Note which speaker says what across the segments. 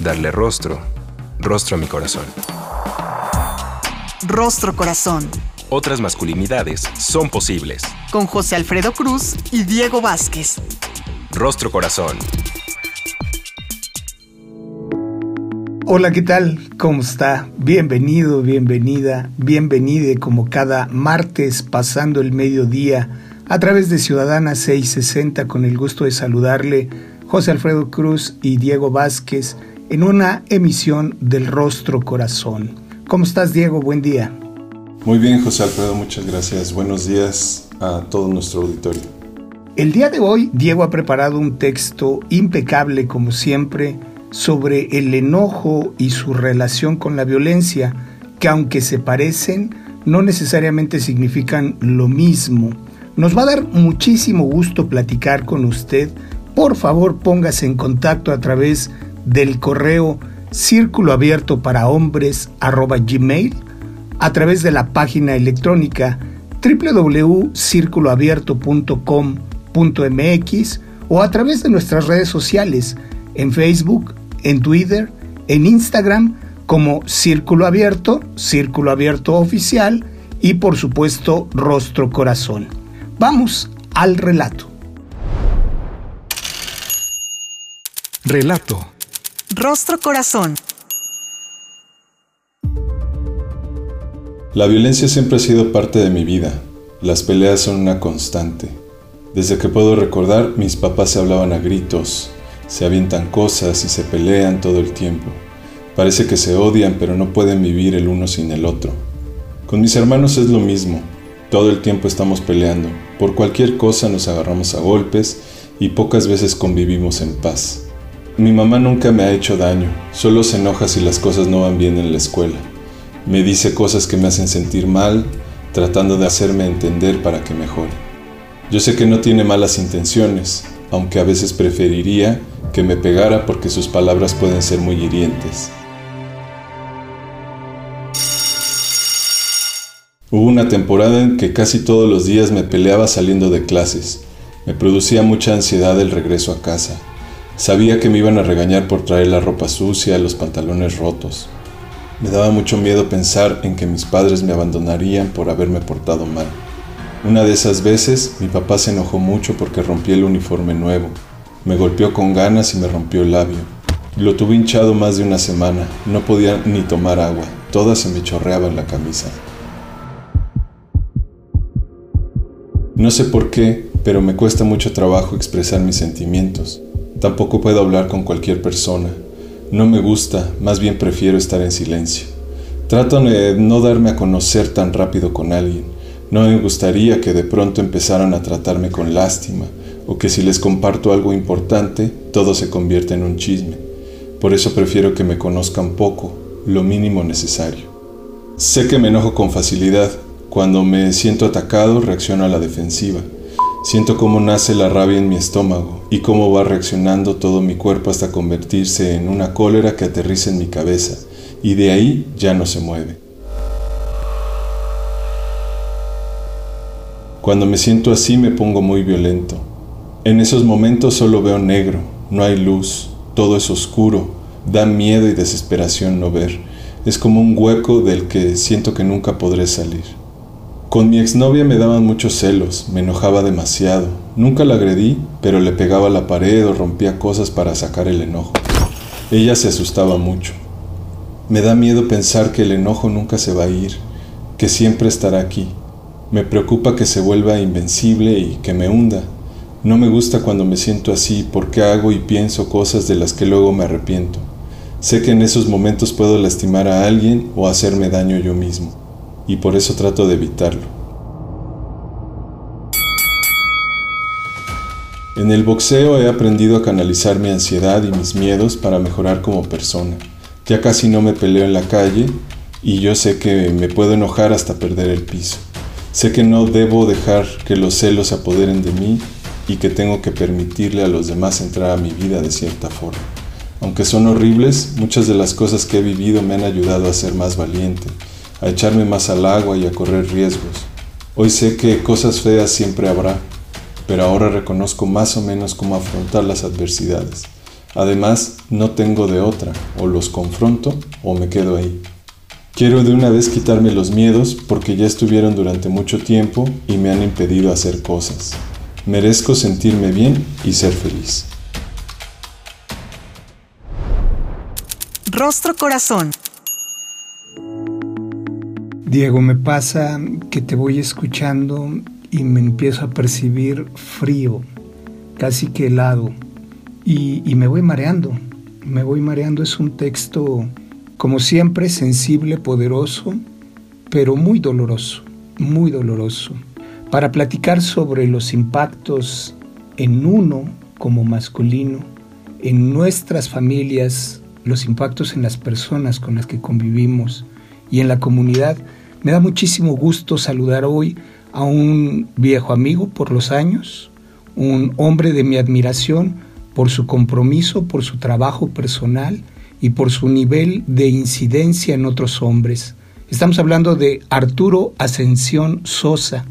Speaker 1: Darle rostro, rostro a mi corazón.
Speaker 2: Rostro Corazón.
Speaker 1: Otras masculinidades son posibles.
Speaker 2: Con José Alfredo Cruz y Diego Vázquez.
Speaker 1: Rostro Corazón.
Speaker 3: Hola, ¿qué tal? ¿Cómo está? Bienvenido, bienvenida, bienvenide como cada martes pasando el mediodía a través de Ciudadana 660 con el gusto de saludarle José Alfredo Cruz y Diego Vázquez en una emisión del Rostro Corazón. ¿Cómo estás Diego? Buen día.
Speaker 4: Muy bien José Alfredo, muchas gracias. Buenos días a todo nuestro auditorio.
Speaker 3: El día de hoy Diego ha preparado un texto impecable como siempre sobre el enojo y su relación con la violencia, que aunque se parecen, no necesariamente significan lo mismo. Nos va a dar muchísimo gusto platicar con usted. Por favor, póngase en contacto a través del correo círculo abierto para hombres gmail, a través de la página electrónica www.circuloabierto.com.mx o a través de nuestras redes sociales en Facebook, en Twitter, en Instagram como Círculo Abierto, Círculo Abierto Oficial y por supuesto Rostro Corazón. Vamos al relato.
Speaker 2: Relato. Rostro Corazón.
Speaker 4: La violencia siempre ha sido parte de mi vida. Las peleas son una constante. Desde que puedo recordar, mis papás se hablaban a gritos, se avientan cosas y se pelean todo el tiempo. Parece que se odian pero no pueden vivir el uno sin el otro. Con mis hermanos es lo mismo. Todo el tiempo estamos peleando. Por cualquier cosa nos agarramos a golpes y pocas veces convivimos en paz. Mi mamá nunca me ha hecho daño, solo se enoja si las cosas no van bien en la escuela. Me dice cosas que me hacen sentir mal, tratando de hacerme entender para que mejore. Yo sé que no tiene malas intenciones, aunque a veces preferiría que me pegara porque sus palabras pueden ser muy hirientes. Hubo una temporada en que casi todos los días me peleaba saliendo de clases. Me producía mucha ansiedad el regreso a casa. Sabía que me iban a regañar por traer la ropa sucia, los pantalones rotos. Me daba mucho miedo pensar en que mis padres me abandonarían por haberme portado mal. Una de esas veces mi papá se enojó mucho porque rompí el uniforme nuevo. Me golpeó con ganas y me rompió el labio. Lo tuve hinchado más de una semana. No podía ni tomar agua. Toda se me chorreaba en la camisa. No sé por qué, pero me cuesta mucho trabajo expresar mis sentimientos. Tampoco puedo hablar con cualquier persona. No me gusta, más bien prefiero estar en silencio. Trato de no darme a conocer tan rápido con alguien. No me gustaría que de pronto empezaran a tratarme con lástima o que si les comparto algo importante, todo se convierta en un chisme. Por eso prefiero que me conozcan poco, lo mínimo necesario. Sé que me enojo con facilidad. Cuando me siento atacado, reacciono a la defensiva. Siento cómo nace la rabia en mi estómago y cómo va reaccionando todo mi cuerpo hasta convertirse en una cólera que aterriza en mi cabeza y de ahí ya no se mueve. Cuando me siento así me pongo muy violento. En esos momentos solo veo negro, no hay luz, todo es oscuro, da miedo y desesperación no ver. Es como un hueco del que siento que nunca podré salir. Con mi exnovia me daban muchos celos, me enojaba demasiado. Nunca la agredí, pero le pegaba a la pared o rompía cosas para sacar el enojo. Ella se asustaba mucho. Me da miedo pensar que el enojo nunca se va a ir, que siempre estará aquí. Me preocupa que se vuelva invencible y que me hunda. No me gusta cuando me siento así porque hago y pienso cosas de las que luego me arrepiento. Sé que en esos momentos puedo lastimar a alguien o hacerme daño yo mismo, y por eso trato de evitarlo. En el boxeo he aprendido a canalizar mi ansiedad y mis miedos para mejorar como persona. Ya casi no me peleo en la calle y yo sé que me puedo enojar hasta perder el piso. Sé que no debo dejar que los celos se apoderen de mí y que tengo que permitirle a los demás entrar a mi vida de cierta forma. Aunque son horribles, muchas de las cosas que he vivido me han ayudado a ser más valiente, a echarme más al agua y a correr riesgos. Hoy sé que cosas feas siempre habrá, pero ahora reconozco más o menos cómo afrontar las adversidades. Además, no tengo de otra, o los confronto o me quedo ahí. Quiero de una vez quitarme los miedos porque ya estuvieron durante mucho tiempo y me han impedido hacer cosas. Merezco sentirme bien y ser feliz.
Speaker 2: Rostro Corazón.
Speaker 3: Diego, me pasa que te voy escuchando y me empiezo a percibir frío, casi que helado, y, y, me voy mareando, me voy mareando. Es un texto, como siempre, sensible, poderoso, pero muy doloroso, muy doloroso, para platicar sobre los impactos en uno como masculino, en nuestras familias, los impactos en las personas con las que convivimos y en la comunidad. Me da muchísimo gusto saludar hoy a un viejo amigo por los años, un hombre de mi admiración por su compromiso, por su trabajo personal y por su nivel de incidencia en otros hombres. Estamos hablando de Arturo Ascensión Sosa.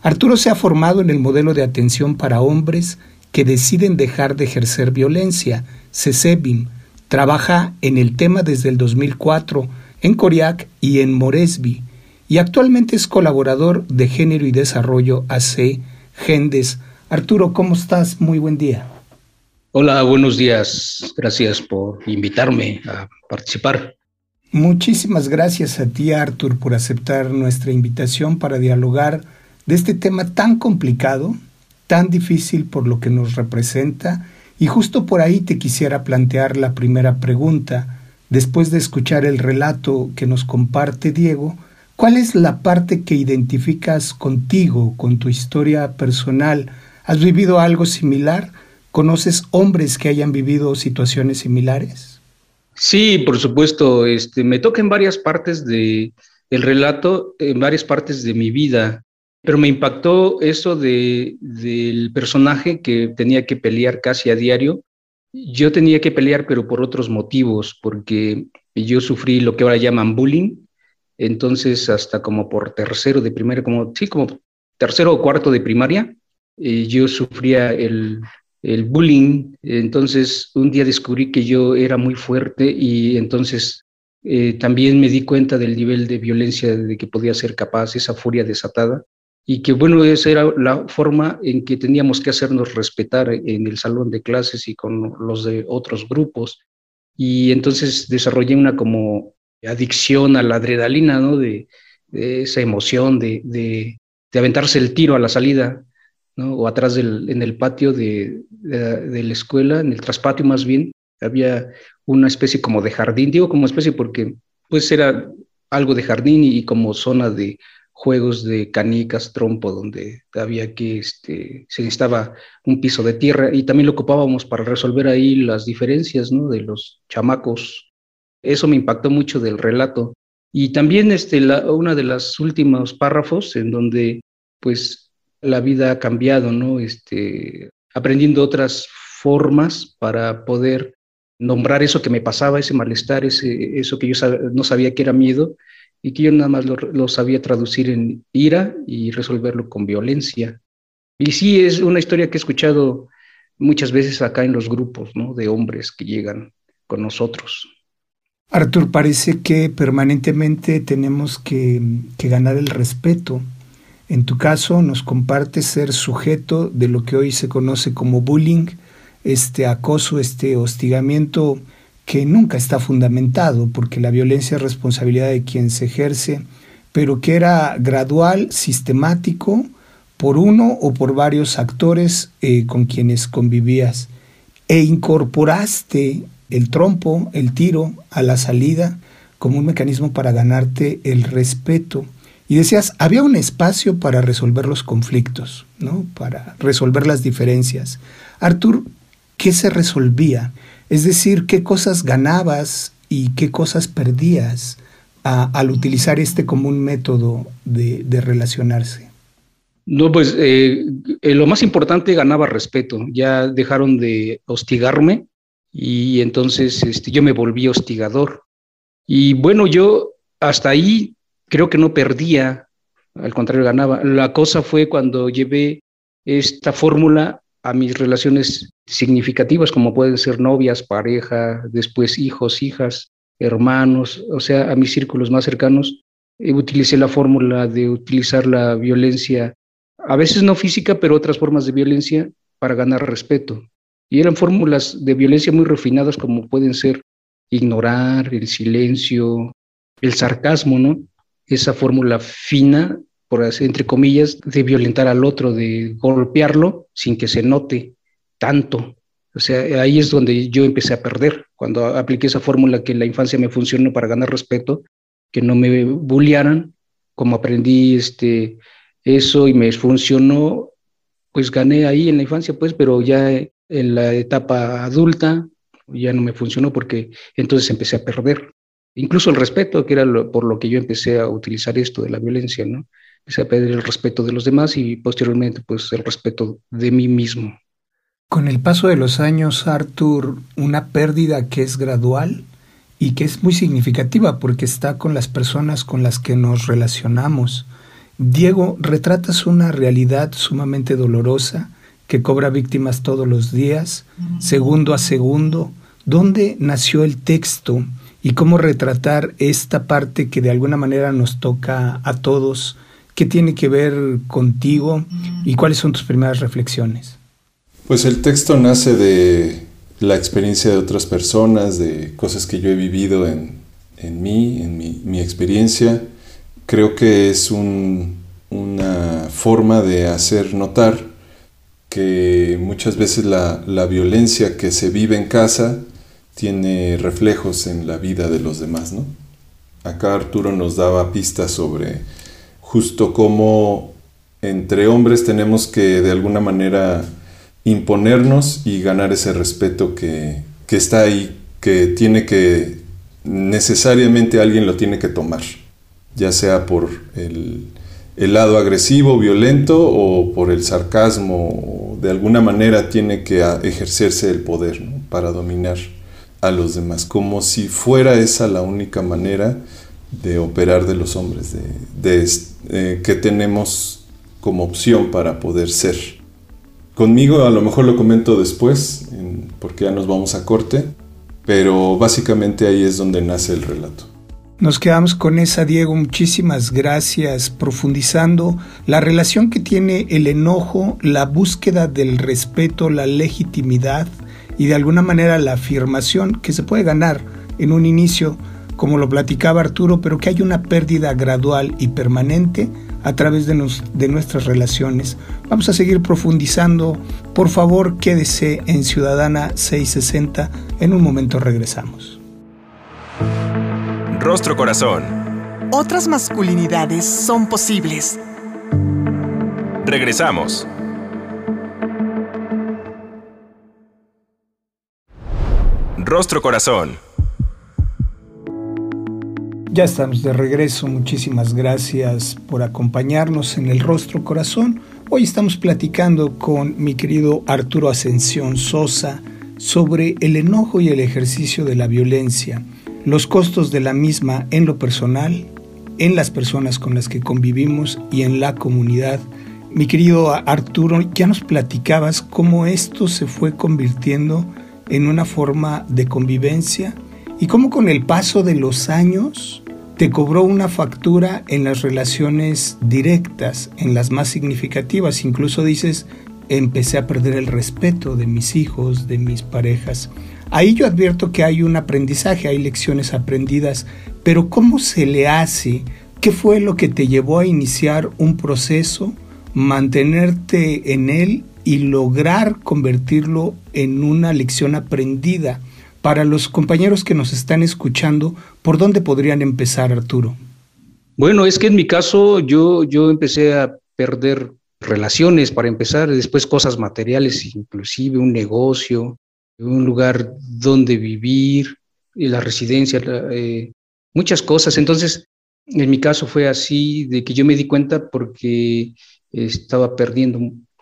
Speaker 3: Arturo se ha formado en el modelo de atención para hombres que deciden dejar de ejercer violencia, CESEBIM, Trabaja en el tema desde el 2004 en Coriac y en Moresby y actualmente es colaborador de Género y Desarrollo AC Gendes. Arturo, ¿cómo estás? Muy buen día.
Speaker 5: Hola, buenos días. Gracias por invitarme a participar.
Speaker 3: Muchísimas gracias a ti, Artur, por aceptar nuestra invitación para dialogar de este tema tan complicado, tan difícil por lo que nos representa y justo por ahí te quisiera plantear la primera pregunta, después de escuchar el relato que nos comparte Diego, ¿cuál es la parte que identificas contigo, con tu historia personal? ¿Has vivido algo similar? ¿Conoces hombres que hayan vivido situaciones similares?
Speaker 5: Sí, por supuesto. Este, me toca en varias partes de, del relato, en varias partes de mi vida. Pero me impactó eso de, del personaje que tenía que pelear casi a diario. Yo tenía que pelear, pero por otros motivos, porque yo sufrí lo que ahora llaman bullying. Entonces, hasta como por tercero de primaria, como, sí, como tercero o cuarto de primaria, eh, yo sufría el, el bullying. Entonces, un día descubrí que yo era muy fuerte y entonces eh, también me di cuenta del nivel de violencia de que podía ser capaz, esa furia desatada y que bueno, esa era la forma en que teníamos que hacernos respetar en el salón de clases y con los de otros grupos. Y entonces desarrollé una como adicción a la adrenalina, ¿no? De, esa emoción de, de, de, aventarse el tiro a la salida, ¿no? O atrás del, en el patio de, de, la escuela, en el traspatio más bien, había una especie como de jardín, digo como especie porque pues era algo de jardín y como zona de juegos de canicas, trompo, donde había que, este, se necesitaba un piso de tierra y también lo ocupábamos para resolver ahí las diferencias, ¿no? De los chamacos. Eso me impactó mucho del relato. Y también este, la, una de las últimos párrafos en donde, pues, la vida ha cambiado, ¿no? Este, aprendiendo otras formas para poder nombrar eso que me pasaba, ese malestar, ese, eso que yo no sabía que era miedo, y que yo nada más lo, sabía traducir en ira y resolverlo con violencia. Y sí, es una historia que he escuchado muchas veces acá en los grupos ¿no? de hombres que llegan con nosotros.
Speaker 3: Artur, parece que permanentemente tenemos que, ganar el respeto. En tu caso, nos compartes ser sujeto de lo que hoy se conoce como bullying, este acoso, este hostigamiento que nunca está fundamentado, porque la violencia es responsabilidad de quien se ejerce, pero que era gradual, sistemático, por uno o por varios actores eh, con quienes convivías, e incorporaste el trompo, el tiro, a la salida como un mecanismo para ganarte el respeto. Y decías, había un espacio para resolver los conflictos, ¿no? Para resolver las diferencias. Artur, ¿qué se resolvía? Es decir, qué cosas ganabas y qué cosas perdías al utilizar este como un método de, relacionarse?
Speaker 5: No, pues eh, eh, lo más importante ganaba respeto. Ya dejaron de hostigarme y entonces este, yo me volví hostigador. Y bueno, yo hasta ahí creo que no perdía, al contrario ganaba. La cosa fue cuando llevé esta fórmula a mis relaciones significativas, como pueden ser novias, pareja, después hijos, hijas, hermanos, o sea, a mis círculos más cercanos, eh, utilicé la fórmula de utilizar la violencia, a veces no física, pero otras formas de violencia para ganar respeto. Y eran fórmulas de violencia muy refinadas como pueden ser ignorar, el silencio, el sarcasmo, ¿no? Esa fórmula fina por así, entre comillas, de violentar al otro, de golpearlo sin que se note tanto. O sea, ahí es donde yo empecé a perder, cuando apliqué esa fórmula que en la infancia me funcionó para ganar respeto, que no me bullearan, como aprendí este, eso y me funcionó, pues gané ahí en la infancia, pues, pero ya en la etapa adulta ya no me funcionó porque entonces empecé a perder. Incluso el respeto, que era por lo que yo empecé a utilizar esto de la violencia, ¿no? empecé a pedir el respeto de los demás y posteriormente pues el respeto de mí mismo.
Speaker 3: Con el paso de los años, Arthur, una pérdida que es gradual y que es muy significativa porque está con las personas con las que nos relacionamos. Diego, retratas una realidad sumamente dolorosa que cobra víctimas todos los días, segundo a segundo. ¿Dónde nació el texto y cómo retratar esta parte que de alguna manera nos toca a todos ¿Qué tiene que ver contigo y cuáles son tus primeras reflexiones?
Speaker 4: Pues el texto nace de la experiencia de otras personas, de cosas que yo he vivido en, mí, en mi, experiencia. Creo que es una forma de hacer notar que muchas veces la, la violencia que se vive en casa tiene reflejos en la vida de los demás, ¿no? Acá Arturo nos daba pistas sobre justo como entre hombres tenemos que de alguna manera imponernos y ganar ese respeto que, está ahí, que tiene que necesariamente alguien lo tiene que tomar, ya sea por el, lado agresivo, violento o por el sarcasmo, de alguna manera tiene que ejercerse el poder para dominar a los demás, como si fuera esa la única manera de operar de los hombres, de, eh, que tenemos como opción para poder ser. Conmigo a lo mejor lo comento después, porque ya nos vamos a corte, pero básicamente ahí es donde nace el relato.
Speaker 3: Nos quedamos con esa, Diego. Muchísimas gracias. Profundizando la relación que tiene el enojo, la búsqueda del respeto, la legitimidad y de alguna manera la afirmación que se puede ganar en un inicio como lo platicaba Arturo, pero que hay una pérdida gradual y permanente a través de, nuestras relaciones. Vamos a seguir profundizando. Por favor, quédese en Ciudadana 660. En un momento regresamos.
Speaker 1: Rostro Corazón.
Speaker 2: Otras masculinidades son posibles.
Speaker 1: Regresamos. Rostro Corazón.
Speaker 3: Ya estamos de regreso, muchísimas gracias por acompañarnos en el Rostro Corazón. Hoy estamos platicando con mi querido Arturo Ascensión Sosa sobre el enojo y el ejercicio de la violencia, los costos de la misma en lo personal, en las personas con las que convivimos y en la comunidad. Mi querido Arturo, ya nos platicabas cómo esto se fue convirtiendo en una forma de convivencia y cómo con el paso de los años te cobró una factura en las relaciones directas, en las más significativas. Incluso dices, empecé a perder el respeto de mis hijos, de mis parejas. Ahí yo advierto que hay un aprendizaje, hay lecciones aprendidas, pero ¿cómo se le hace? ¿Qué fue lo que te llevó a iniciar un proceso, mantenerte en él y lograr convertirlo en una lección aprendida? Para los compañeros que nos están escuchando, ¿por dónde podrían empezar, Arturo?
Speaker 5: Bueno, es que en mi caso yo, yo empecé a perder relaciones para empezar, después cosas materiales, inclusive un negocio, un lugar donde vivir, y la residencia, eh, muchas cosas. Entonces, en mi caso fue así, de que yo me di cuenta porque estaba perdiendo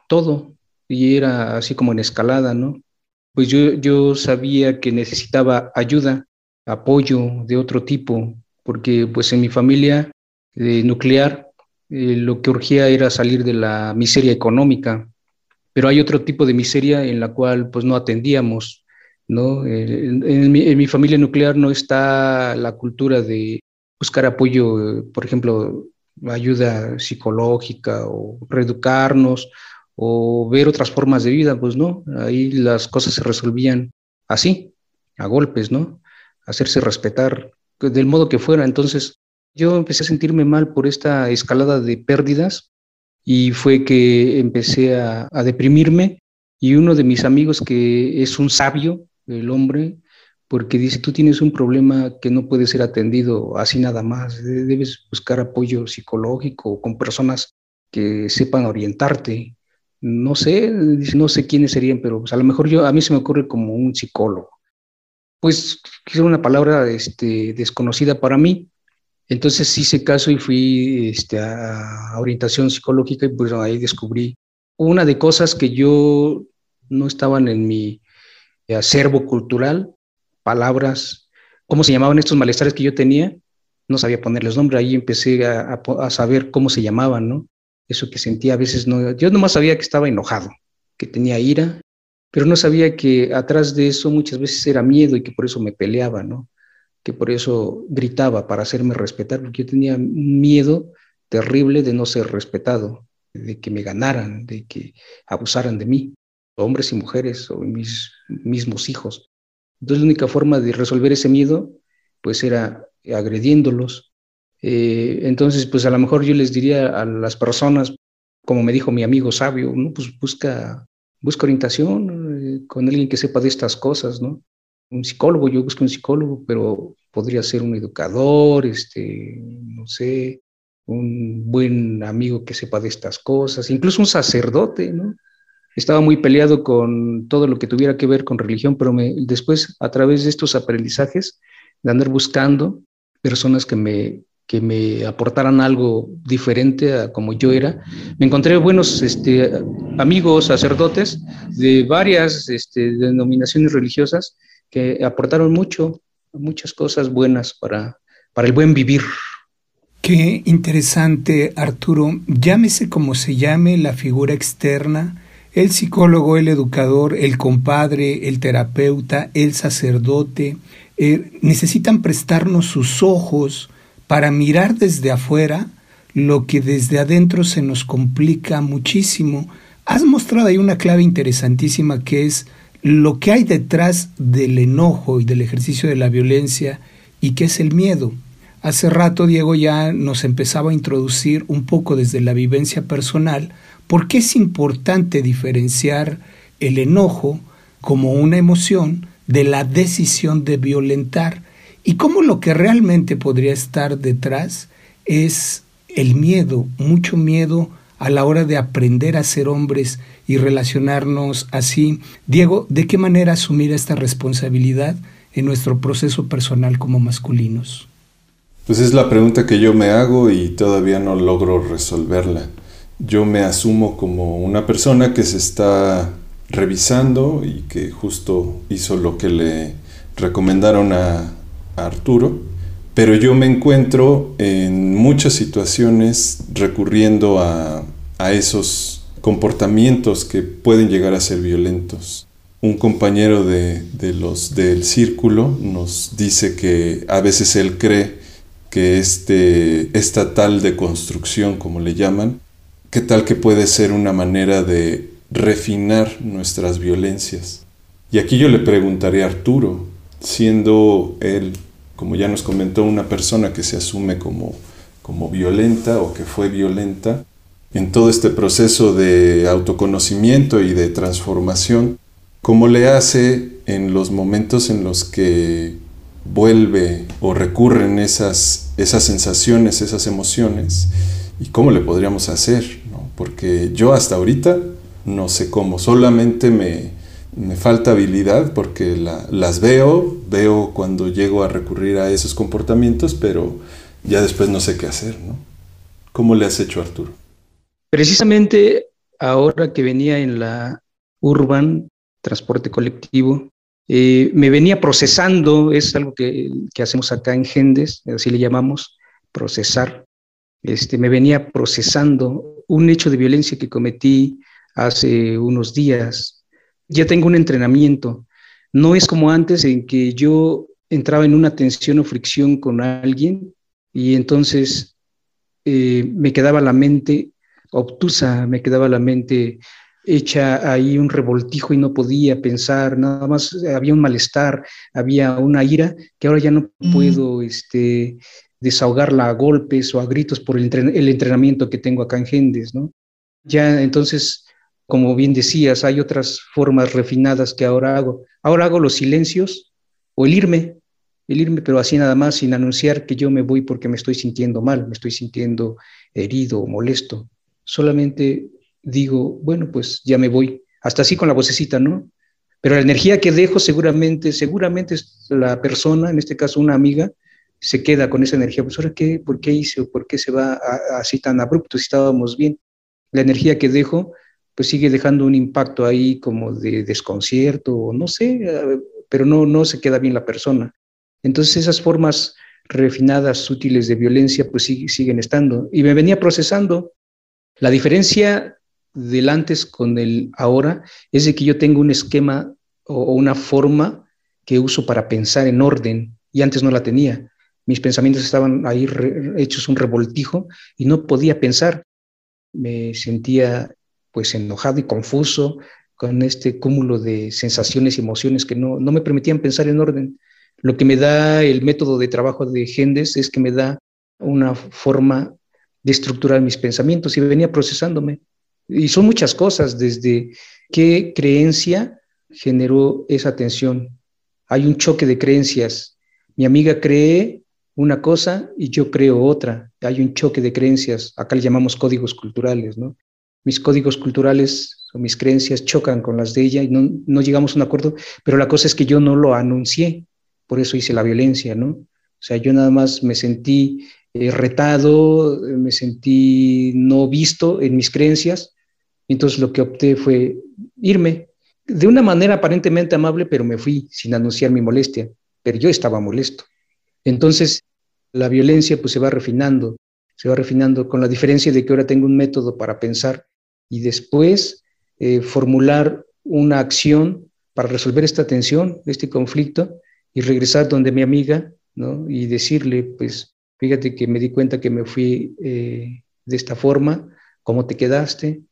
Speaker 5: todo y era así como en escalada, ¿no? Pues yo, yo sabía que necesitaba ayuda, apoyo de otro tipo, porque pues en mi familia eh, nuclear eh, lo que urgía era salir de la miseria económica, pero hay otro tipo de miseria en la cual pues no atendíamos, ¿no? Eh, en, mi, familia nuclear no está la cultura de buscar apoyo, por ejemplo, ayuda psicológica o reeducarnos o ver otras formas de vida, pues no, ahí las cosas se resolvían así, a golpes, ¿no? Hacerse respetar del modo que fuera. Entonces yo empecé a sentirme mal por esta escalada de pérdidas y fue que empecé a, deprimirme y uno de mis amigos que es un sabio, el hombre, porque dice, tú tienes un problema que no puede ser atendido así nada más, debes buscar apoyo psicológico con personas que sepan orientarte. No sé, no sé quiénes serían, pero pues, a lo mejor yo, a mí se me ocurre como un psicólogo. Pues es una palabra este, desconocida para mí, entonces hice caso y fui este, a, orientación psicológica y ahí descubrí una de cosas que yo no estaban en mi acervo cultural, palabras, cómo se llamaban estos malestares que yo tenía, no sabía ponerles nombre, ahí empecé a, a, saber cómo se llamaban, ¿no? Eso que sentía a veces, no, yo nomás sabía que estaba enojado, que tenía ira, pero no sabía que atrás de eso muchas veces era miedo y que por eso me peleaba, ¿no? Que por eso gritaba para hacerme respetar, porque yo tenía miedo terrible de no ser respetado, de que me ganaran, de que abusaran de mí, hombres y mujeres o mis mismos hijos. Entonces la única forma de resolver ese miedo, pues era agrediéndolos. Eh, entonces, pues a lo mejor yo les diría a las personas, como me dijo mi amigo sabio, ¿no? pues busca, busca orientación eh, con alguien que sepa de estas cosas, ¿no? Un psicólogo, yo busco un psicólogo, pero podría ser un educador, este, no sé, un buen amigo que sepa de estas cosas, incluso un sacerdote, ¿no? Estaba muy peleado con todo lo que tuviera que ver con religión, pero me, después, a través de estos aprendizajes, de andar buscando personas que me, que me aportaran algo diferente a como yo era, me encontré buenos este, amigos sacerdotes de varias este, denominaciones religiosas que aportaron mucho, muchas cosas buenas para, para el buen vivir.
Speaker 3: Qué interesante, Arturo. Llámese como se llame la figura externa, el psicólogo, el educador, el compadre, el terapeuta, el sacerdote, eh, necesitan prestarnos sus ojos para mirar desde afuera lo que desde adentro se nos complica muchísimo. Has mostrado ahí una clave interesantísima que es lo que hay detrás del enojo y del ejercicio de la violencia y qué es el miedo. Hace rato Diego ya nos empezaba a introducir un poco desde la vivencia personal por qué es importante diferenciar el enojo como una emoción de la decisión de violentar y cómo lo que realmente podría estar detrás es el miedo, mucho miedo a la hora de aprender a ser hombres y relacionarnos así. Diego, ¿de qué manera asumir esta responsabilidad en nuestro proceso personal como masculinos?
Speaker 4: Pues es la pregunta que yo me hago y todavía no logro resolverla. Yo me asumo como una persona que se está revisando y que justo hizo lo que le recomendaron a, Arturo, pero yo me encuentro en muchas situaciones recurriendo a a esos comportamientos que pueden llegar a ser violentos. Un compañero de, los del círculo nos dice que a veces él cree que este, esta tal deconstrucción, como le llaman, que tal que puede ser una manera de refinar nuestras violencias. Y aquí yo le preguntaré a Arturo, siendo él, como ya nos comentó, una persona que se asume como, como violenta o que fue violenta, en todo este proceso de autoconocimiento y de transformación, cómo le hace en los momentos en los que vuelve o recurren esas, esas sensaciones, esas emociones, y cómo le podríamos hacer, porque yo hasta ahorita no sé cómo, solamente me, falta habilidad porque las veo, veo cuando llego a recurrir a esos comportamientos, pero ya después no sé qué hacer, ¿no? ¿Cómo le has hecho, Arturo?
Speaker 5: Precisamente ahora que venía en la urban, transporte colectivo, eh, me venía procesando, es algo que, que, hacemos acá en Gendes, así le llamamos, procesar. Este, me venía procesando un hecho de violencia que cometí hace unos días. Ya tengo un entrenamiento. No es como antes en que yo entraba en una tensión o fricción con alguien y entonces eh, me quedaba la mente obtusa, me quedaba la mente hecha ahí un revoltijo y no podía pensar, nada más había un malestar, había una ira que ahora ya no puedo este, desahogarla a golpes o a gritos por el, entrenamiento que tengo acá en Gendes, ¿no? Ya entonces, como bien decías, hay otras formas refinadas que ahora hago. Ahora hago los silencios o el irme, el irme, pero así nada más, sin anunciar que yo me voy porque me estoy sintiendo mal, me estoy sintiendo herido o molesto. Solamente digo, bueno, pues ya me voy. Hasta así con la vocecita, ¿no? Pero la energía que dejo seguramente, seguramente la persona, en este caso una amiga, se queda con esa energía. Pues ahora, qué, ¿por qué hice por qué se va así tan abrupto si estábamos bien? La energía que dejo, pues sigue dejando un impacto ahí como de desconcierto, no sé, pero no, no se queda bien la persona. Entonces esas formas refinadas, sutiles de violencia, pues siguen estando. Y me venía procesando. La diferencia del antes con el ahora es que yo tengo un esquema o, una forma que uso para pensar en orden y antes no la tenía. Mis pensamientos estaban ahí hechos un revoltijo y no podía pensar. Me sentía pues enojado y confuso con este cúmulo de sensaciones y emociones que no, no me permitían pensar en orden. Lo que me da el método de trabajo de Gendes es que me da una forma de estructurar mis pensamientos y venía procesándome. Y son muchas cosas, desde qué creencia generó esa tensión. Hay un choque de creencias. Mi amiga cree una cosa y yo creo otra. Hay un choque de creencias. Acá le llamamos códigos culturales, ¿no? Mis códigos culturales o mis creencias chocan con las de ella y no, no llegamos a un acuerdo, pero la cosa es que yo no lo anuncié, por eso hice la violencia, ¿no? O sea, yo nada más me sentí eh, retado, me sentí no visto en mis creencias entonces lo que opté fue irme de una manera aparentemente amable, pero me fui sin anunciar mi molestia, pero yo estaba molesto. Entonces la violencia pues se va refinando, se va refinando con la diferencia de que ahora tengo un método para pensar y después eh, formular una acción para resolver esta tensión, este conflicto y regresar donde mi amiga, ¿no? Y decirle, pues, fíjate que me di cuenta que me fui eh, de esta forma, ¿cómo te quedaste?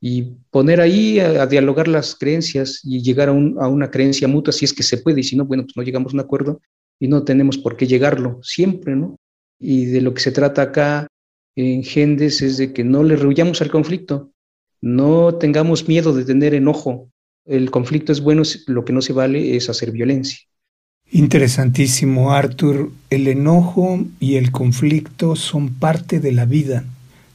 Speaker 5: y poner ahí a, dialogar las creencias y llegar a, una creencia mutua si es que se puede y si no, bueno, pues no llegamos a un acuerdo y no tenemos por qué llegarlo siempre, ¿no? Y de lo que se trata acá en Gendes es de que no le rehuyamos al conflicto, no tengamos miedo de tener enojo. El conflicto es bueno, lo que no se vale es hacer violencia.
Speaker 3: Interesantísimo, Arthur. El enojo y el conflicto son parte de la vida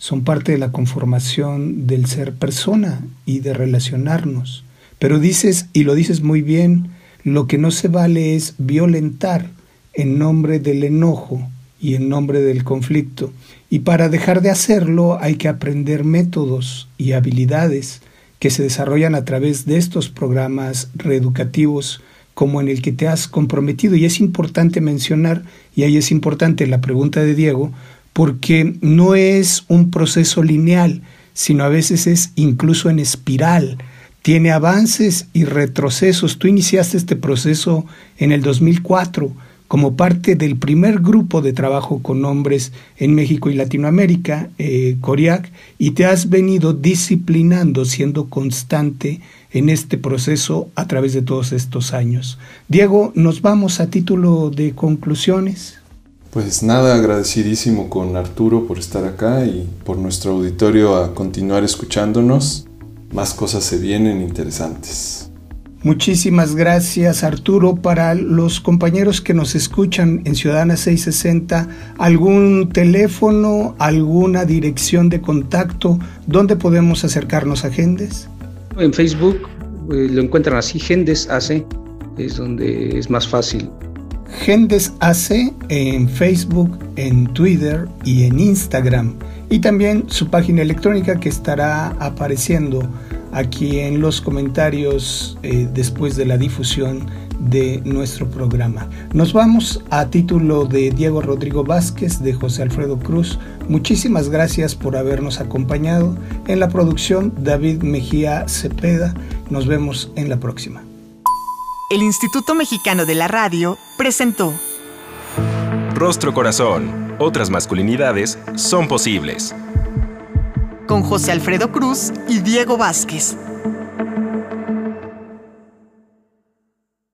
Speaker 3: son parte de la conformación del ser persona y de relacionarnos. Pero dices, y lo dices muy bien, lo que no se vale es violentar en nombre del enojo y en nombre del conflicto. Y para dejar de hacerlo hay que aprender métodos y habilidades que se desarrollan a través de estos programas reeducativos como en el que te has comprometido. Y es importante mencionar, y ahí es importante la pregunta de Diego, porque no es un proceso lineal, sino a veces es incluso en espiral. Tiene avances y retrocesos. Tú iniciaste este proceso en el 2004 como parte del primer grupo de trabajo con hombres en México y Latinoamérica, eh, CORIAC, y te has venido disciplinando, siendo constante en este proceso a través de todos estos años. Diego, nos vamos a título de conclusiones.
Speaker 4: Pues nada, agradecidísimo con Arturo por estar acá y por nuestro auditorio a continuar escuchándonos. Más cosas se vienen interesantes.
Speaker 3: Muchísimas gracias Arturo. Para los compañeros que nos escuchan en Ciudadana 660, ¿algún teléfono, alguna dirección de contacto? ¿Dónde podemos acercarnos a Gendes?
Speaker 5: En Facebook eh, lo encuentran así, Gendes AC, es donde es más fácil
Speaker 3: Gendes AC en Facebook, en Twitter y en Instagram. Y también su página electrónica que estará apareciendo aquí en los comentarios eh, después de la difusión de nuestro programa. Nos vamos a título de Diego Rodrigo Vázquez, de José Alfredo Cruz. Muchísimas gracias por habernos acompañado. En la producción, David Mejía Cepeda. Nos vemos en la próxima.
Speaker 2: El Instituto Mexicano de la Radio presentó
Speaker 1: Rostro Corazón. Otras masculinidades son posibles.
Speaker 2: Con José Alfredo Cruz y Diego Vázquez.